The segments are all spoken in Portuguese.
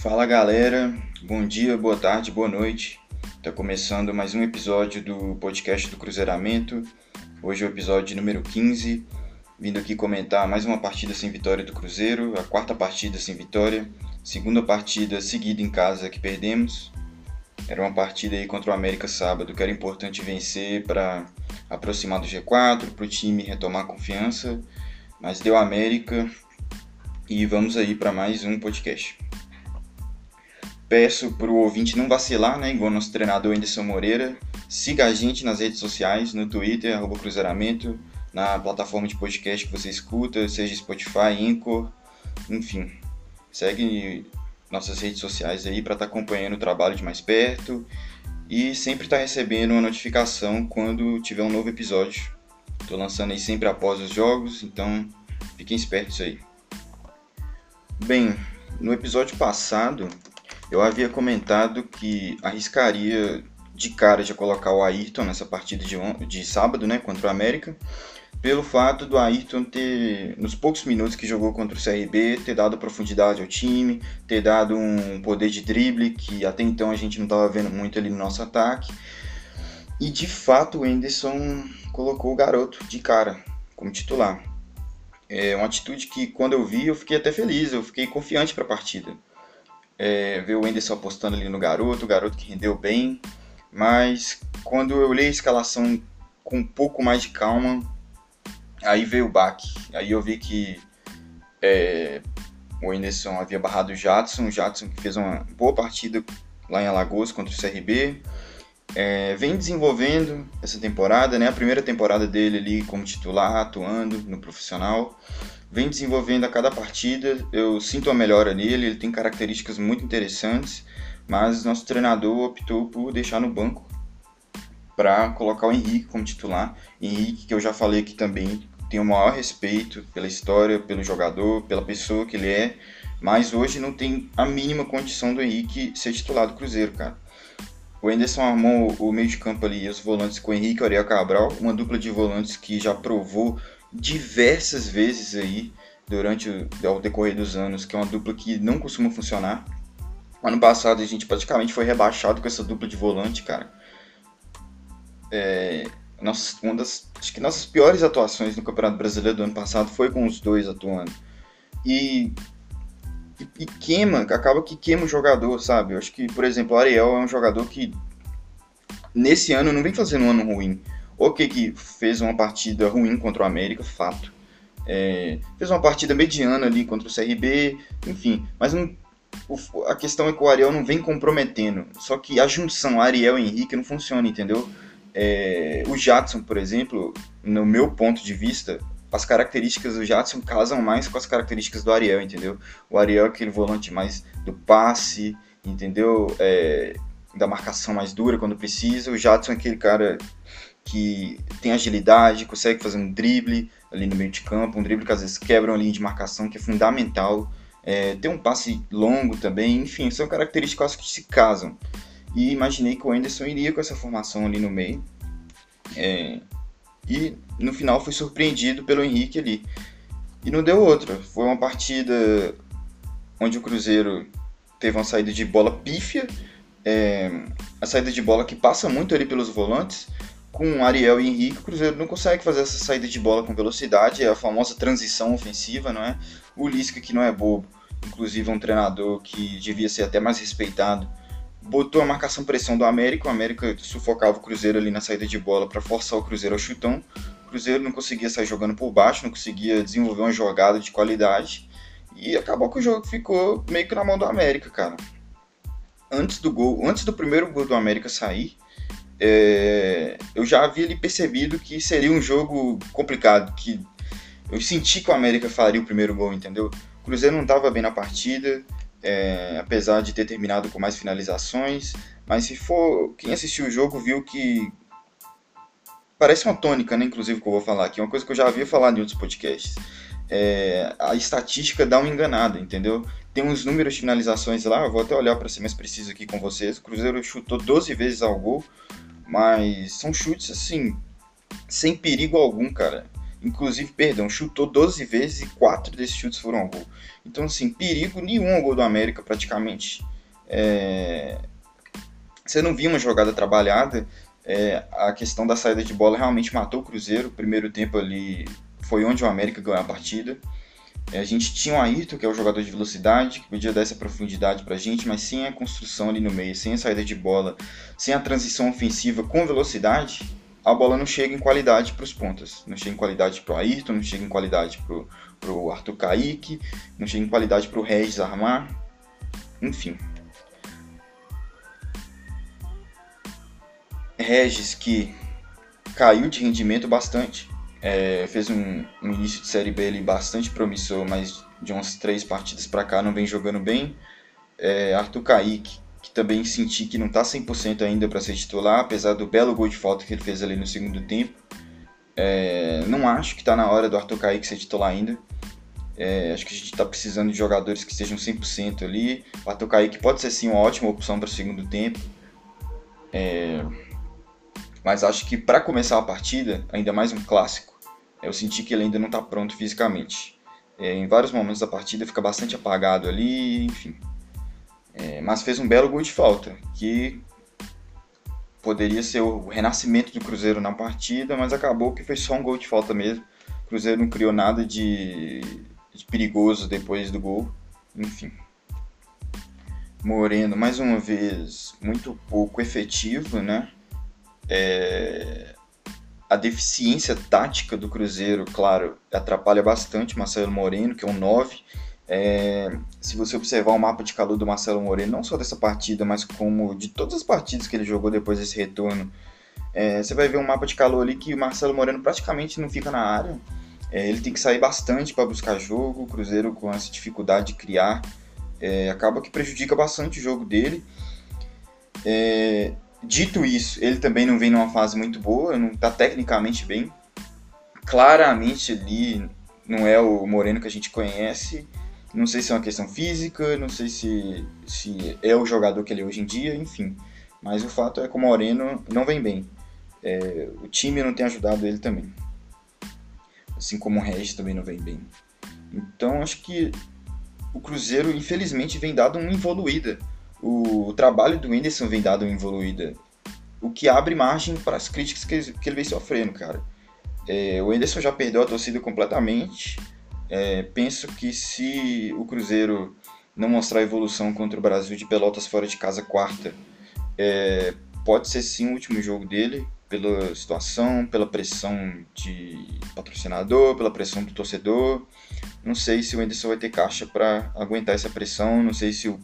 Fala galera, bom dia, boa tarde, boa noite. Tá começando mais um episódio do podcast do Cruzeiramento. Hoje é o episódio número 15. Vindo aqui comentar mais uma partida sem vitória do Cruzeiro, a quarta partida sem vitória, segunda partida seguida em casa que perdemos. Era uma partida aí contra o América sábado que era importante vencer para aproximar do G4, para o time retomar a confiança, mas deu América e vamos aí para mais um podcast. Peço para o ouvinte não vacilar, né? Igual nosso treinador Anderson Moreira. Siga a gente nas redes sociais, no Twitter, arroba Cruzeiramento, na plataforma de podcast que você escuta, seja Spotify, Anchor, enfim. Segue nossas redes sociais aí para estar tá acompanhando o trabalho de mais perto e sempre estar tá recebendo uma notificação quando tiver um novo episódio. Estou lançando aí sempre após os jogos, então fiquem espertos aí. Bem, no episódio passado eu havia comentado que arriscaria de cara de colocar o Ayrton nessa partida de, de sábado, né, contra o América, pelo fato do Ayrton ter, nos poucos minutos que jogou contra o CRB, ter dado profundidade ao time, ter dado um poder de drible que até então a gente não estava vendo muito ali no nosso ataque. E de fato o Enderson colocou o garoto de cara como titular. É uma atitude que quando eu vi eu fiquei até feliz, eu fiquei confiante para a partida é, ver o Enderson apostando ali no garoto, o garoto que rendeu bem, mas quando eu olhei a escalação com um pouco mais de calma, aí veio o baque. Aí eu vi que é, o Enderson havia barrado o Jadson, o Jadson que fez uma boa partida lá em Alagoas contra o CRB. É, vem desenvolvendo essa temporada, né? A primeira temporada dele ali como titular, atuando no profissional vem desenvolvendo a cada partida. Eu sinto a melhora nele, ele tem características muito interessantes, mas nosso treinador optou por deixar no banco para colocar o Henrique como titular. Henrique, que eu já falei que também tem o maior respeito pela história, pelo jogador, pela pessoa que ele é, mas hoje não tem a mínima condição do Henrique ser titular do Cruzeiro, cara. O Anderson armou o meio de campo ali, os volantes com Henrique e Ariel Cabral, uma dupla de volantes que já provou diversas vezes aí durante o, o decorrer dos anos, que é uma dupla que não costuma funcionar. Ano passado a gente praticamente foi rebaixado com essa dupla de volante, cara. É, uma das, acho que nossas piores atuações no Campeonato Brasileiro do ano passado foi com os dois atuando. E, e, e queima, acaba que queima o jogador, sabe? Eu acho que, por exemplo, o Ariel é um jogador que nesse ano não vem fazendo um ano ruim. Ok que fez uma partida ruim contra o América, fato. É, fez uma partida mediana ali contra o CRB, enfim. Mas não, o, a questão é que o Ariel não vem comprometendo. Só que a junção Ariel e Henrique não funciona, entendeu? É, o Jadson, por exemplo, no meu ponto de vista, as características do Jadson casam mais com as características do Ariel, entendeu? O Ariel é aquele volante mais do passe, entendeu? É, da marcação mais dura quando precisa. O Jadson é aquele cara que tem agilidade, consegue fazer um drible ali no meio de campo, um drible que às vezes quebra uma linha de marcação, que é fundamental. É, tem um passe longo também, enfim, são características que se casam. E imaginei que o Anderson iria com essa formação ali no meio. É, e no final fui surpreendido pelo Henrique ali. E não deu outra. Foi uma partida onde o Cruzeiro teve uma saída de bola pífia, é, a saída de bola que passa muito ali pelos volantes com Ariel e Henrique, o Cruzeiro não consegue fazer essa saída de bola com velocidade, é a famosa transição ofensiva, não é? O Lisca, que não é bobo, inclusive um treinador que devia ser até mais respeitado, botou a marcação pressão do América, o América sufocava o Cruzeiro ali na saída de bola para forçar o Cruzeiro ao chutão. O Cruzeiro não conseguia sair jogando por baixo, não conseguia desenvolver uma jogada de qualidade. E acabou que o jogo ficou meio que na mão do América, cara. Antes do gol, antes do primeiro gol do América sair, é, eu já havia ali percebido que seria um jogo complicado, que eu senti que o América faria o primeiro gol, entendeu? O Cruzeiro não estava bem na partida, é, apesar de ter terminado com mais finalizações, mas se for quem assistiu o jogo viu que parece uma tônica, né? Inclusive que eu vou falar aqui, uma coisa que eu já havia falado em outros podcasts. É, a estatística dá uma enganada, entendeu? Tem uns números de finalizações lá, eu vou até olhar para ser mais preciso aqui com vocês. O Cruzeiro chutou 12 vezes ao gol, mas são chutes assim, sem perigo algum, cara. Inclusive, perdão, chutou 12 vezes e 4 desses chutes foram gol. Então, assim, perigo nenhum ao gol do América praticamente. É... Você não via uma jogada trabalhada. É... A questão da saída de bola realmente matou o Cruzeiro. O primeiro tempo ali foi onde o América ganhou a partida. É, a gente tinha o Ayrton, que é o jogador de velocidade, que podia dar essa profundidade pra gente, mas sem a construção ali no meio, sem a saída de bola, sem a transição ofensiva com velocidade, a bola não chega em qualidade para os pontas. Não chega em qualidade para o Ayrton, não chega em qualidade para o Arthur Kaique, não chega em qualidade para o Regis armar. Enfim. Regis que caiu de rendimento bastante. É, fez um, um, início de Série B ali bastante promissor, mas de umas três partidas para cá não vem jogando bem. É, Arthur Kaique, que também senti que não está 100% ainda para ser titular, apesar do belo gol de falta que ele fez ali no segundo tempo. É, não acho que está na hora do Arthur Kaique ser titular ainda. É, acho que a gente está precisando de jogadores que estejam 100% ali. O Arthur Kaique pode ser sim uma ótima opção para o segundo tempo. É, mas acho que para começar a partida, ainda mais um clássico, eu senti que ele ainda não está pronto fisicamente. É, em vários momentos da partida fica bastante apagado ali, enfim. É, mas fez um belo gol de falta, que poderia ser o renascimento do Cruzeiro na partida, mas acabou que foi só um gol de falta mesmo. O Cruzeiro não criou nada de, de perigoso depois do gol, enfim. Moreno, mais uma vez, muito pouco efetivo, né? É... A deficiência tática do Cruzeiro, claro, atrapalha bastante Marcelo Moreno, que é um 9. É... Se você observar o mapa de calor do Marcelo Moreno, não só dessa partida, mas como de todas as partidas que ele jogou depois desse retorno, é... você vai ver um mapa de calor ali que o Marcelo Moreno praticamente não fica na área. É, ele tem que sair bastante para buscar jogo. O Cruzeiro, com essa dificuldade de criar, é, acaba que prejudica bastante o jogo dele. É, Dito isso, ele também não vem numa fase muito boa, não está tecnicamente bem. Claramente ali não é o Moreno que a gente conhece. Não sei se é uma questão física, não sei se, se é o jogador que ele é hoje em dia, enfim. Mas o fato é que o Moreno não vem bem. É, o time não tem ajudado ele também. Assim como o Regis também não vem bem. Então acho que o Cruzeiro, infelizmente, vem dado uma evoluída o trabalho do Whindersson vem dado uma evoluída, o que abre margem para as críticas que, que ele vem sofrendo, cara. É, o Whindersson já perdeu a torcida completamente. É, penso que se o Cruzeiro não mostrar evolução contra o Brasil de Pelotas fora de casa quarta, é, pode ser sim o último jogo dele, pela situação, pela pressão de patrocinador, pela pressão do torcedor. Não sei se o Whindersson vai ter caixa para aguentar essa pressão, não sei se o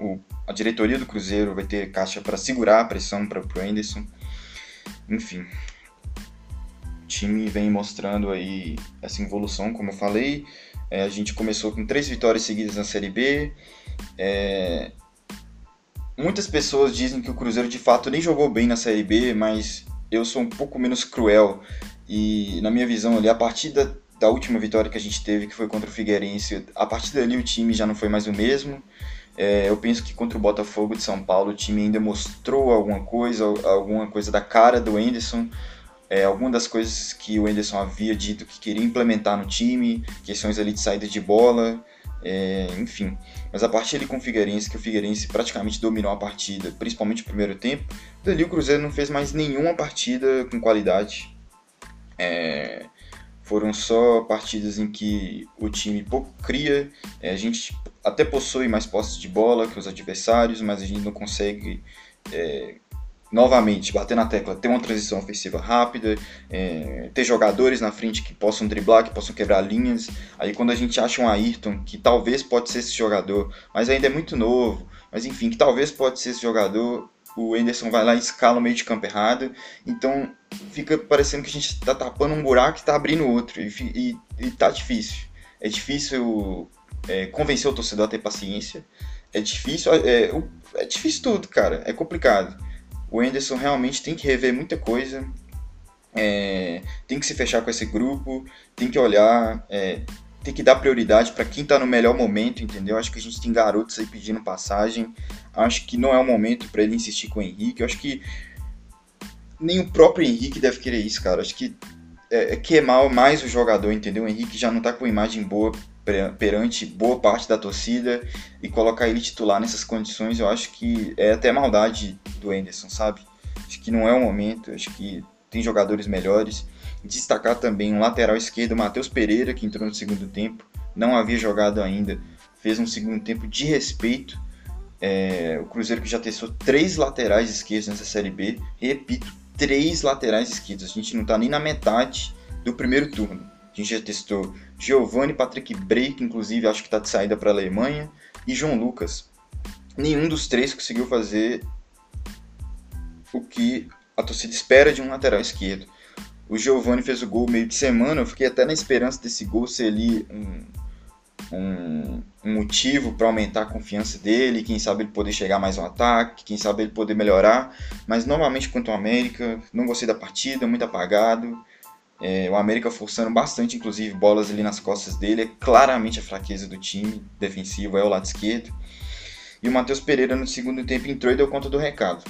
o, a diretoria do Cruzeiro vai ter caixa para segurar a pressão para o Anderson. Enfim, time vem mostrando aí essa evolução, como eu falei. É, a gente começou com três vitórias seguidas na Série B. É, muitas pessoas dizem que o Cruzeiro de fato nem jogou bem na Série B, mas eu sou um pouco menos cruel. E na minha visão ali, a partir da, última vitória que a gente teve, que foi contra o Figueirense, a partir dali o time já não foi mais o mesmo. É, eu penso que contra o Botafogo de São Paulo o time ainda mostrou alguma coisa, alguma coisa da cara do Enderson, é, algumas das coisas que o Enderson havia dito que queria implementar no time, questões ali de saída de bola, é, enfim. Mas a partir ali com o Figueirense, que o Figueirense praticamente dominou a partida, principalmente no primeiro tempo, dali o Cruzeiro não fez mais nenhuma partida com qualidade. É, foram só partidas em que o time pouco cria, é, a gente até possui mais posses de bola que os adversários, mas a gente não consegue é, novamente bater na tecla, ter uma transição ofensiva rápida, é, ter jogadores na frente que possam driblar, que possam quebrar linhas. Aí quando a gente acha um Ayrton, que talvez pode ser esse jogador, mas ainda é muito novo, mas enfim, que talvez pode ser esse jogador, o Enderson vai lá e escala o meio de campo errado, então fica parecendo que a gente está tapando um buraco e está abrindo outro, e, e, e tá difícil. É difícil é, convencer o torcedor a ter paciência, é difícil, é, é difícil tudo, cara, é complicado. O Enderson realmente tem que rever muita coisa, é, tem que se fechar com esse grupo, tem que olhar, é, tem que dar prioridade para quem está no melhor momento, entendeu? Acho que a gente tem garotos aí pedindo passagem. Acho que não é o momento para ele insistir com o Henrique. Acho que nem o próprio Henrique deve querer isso, cara. Acho que é, é queimar mais o jogador, entendeu? O Henrique já não tá com imagem boa perante boa parte da torcida e colocar ele titular nessas condições, eu acho que é até maldade do Anderson, sabe? Acho que não é o momento, acho que tem jogadores melhores. Destacar também um lateral esquerdo, Matheus Pereira, que entrou no segundo tempo, não havia jogado ainda, fez um segundo tempo de respeito. É, o Cruzeiro que já testou três laterais esquerdos nessa Série B, repito, três laterais esquerdos. A gente não está nem na metade do primeiro turno. A gente já testou Giovanni, Patrick que inclusive acho que está de saída para a Alemanha, e João Lucas. Nenhum dos três conseguiu fazer o que a torcida espera de um lateral esquerdo. O Giovanni fez o gol meio de semana, eu fiquei até na esperança desse gol ser ali um, um, um motivo para aumentar a confiança dele, quem sabe ele poder chegar mais no ataque, quem sabe ele poder melhorar. Mas normalmente quanto ao América, não gostei da partida, muito apagado. É, o América forçando bastante, inclusive, bolas ali nas costas dele. É claramente a fraqueza do time defensivo, é o lado esquerdo. E o Matheus Pereira no segundo tempo entrou e deu conta do recado.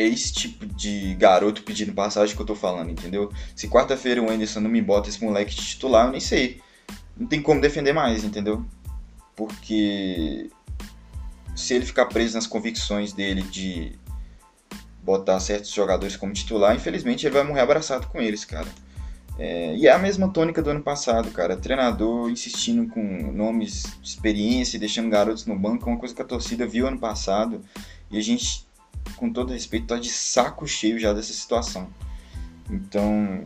É esse tipo de garoto pedindo passagem que eu tô falando, entendeu? Se quarta-feira o Anderson não me bota esse moleque de titular, eu nem sei. Não tem como defender mais, entendeu? Porque se ele ficar preso nas convicções dele de botar certos jogadores como titular, infelizmente ele vai morrer abraçado com eles, cara. É, e é a mesma tônica do ano passado, cara. Treinador insistindo com nomes de experiência, deixando garotos no banco, é uma coisa que a torcida viu ano passado. E a gente, com todo respeito, tá de saco cheio já dessa situação. Então,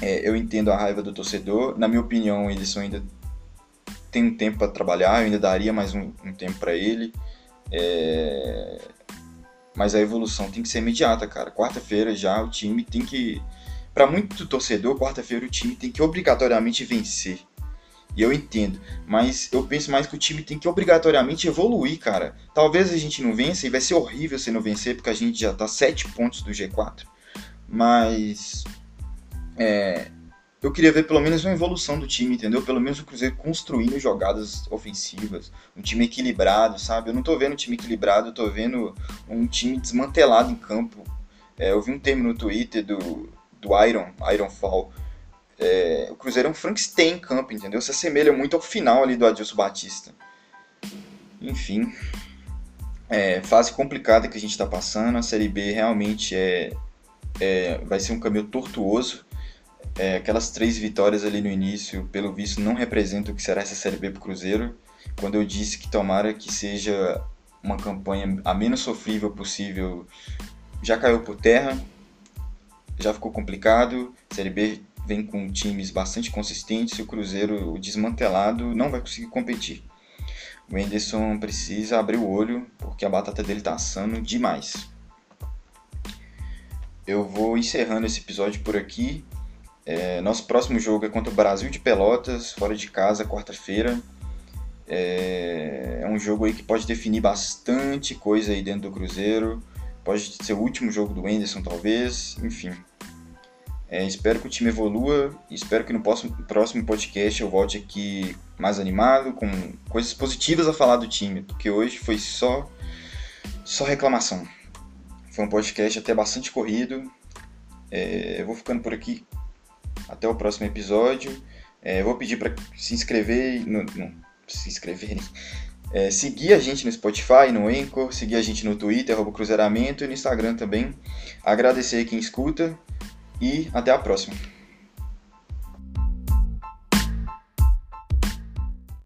é, eu entendo a raiva do torcedor. Na minha opinião, Edson ainda tem um tempo para trabalhar, eu ainda daria mais um, um tempo para ele. É... Mas a evolução tem que ser imediata, cara. Quarta-feira já o time tem que para muito torcedor, quarta-feira o time tem que obrigatoriamente vencer. E eu entendo, mas eu penso mais que o time tem que obrigatoriamente evoluir, cara. Talvez a gente não vença e vai ser horrível se não vencer, porque a gente já tá 7 pontos do G4. Mas é, eu queria ver pelo menos uma evolução do time, entendeu? Pelo menos o Cruzeiro construindo jogadas ofensivas, um time equilibrado, sabe? Eu não tô vendo um time equilibrado, eu tô vendo um time desmantelado em campo. É, eu vi um termo no Twitter do, do Iron, Iron Fall. É, o Cruzeiro é um Frankenstein em campo, entendeu? Se assemelha muito ao final ali do Adilson Batista. Enfim, é, fase complicada que a gente está passando. A Série B realmente é, é, vai ser um caminho tortuoso. É, aquelas três vitórias ali no início, pelo visto, não representam o que será essa Série B para o Cruzeiro. Quando eu disse que tomara que seja uma campanha a menos sofrível possível, já caiu por terra já ficou complicado. A Série B vem com times bastante consistentes o Cruzeiro desmantelado não vai conseguir competir. O Enderson precisa abrir o olho porque a batata dele tá assando demais. Eu vou encerrando esse episódio por aqui. É, nosso próximo jogo é contra o Brasil de Pelotas, fora de casa, quarta-feira. É, é um jogo aí que pode definir bastante coisa aí dentro do Cruzeiro. Pode ser o último jogo do Enderson, talvez. Enfim, é, espero que o time evolua espero que no próximo, próximo podcast eu volte aqui mais animado, com coisas positivas a falar do time, porque hoje foi só, só reclamação. Foi um podcast até bastante corrido. É, eu vou ficando por aqui. Até o próximo episódio. É, vou pedir para se inscrever. No, no, se inscreverem. É, seguir a gente no Spotify, no Anchor, seguir a gente no Twitter, Cruzeiramento e no Instagram também. Agradecer quem escuta e até a próxima.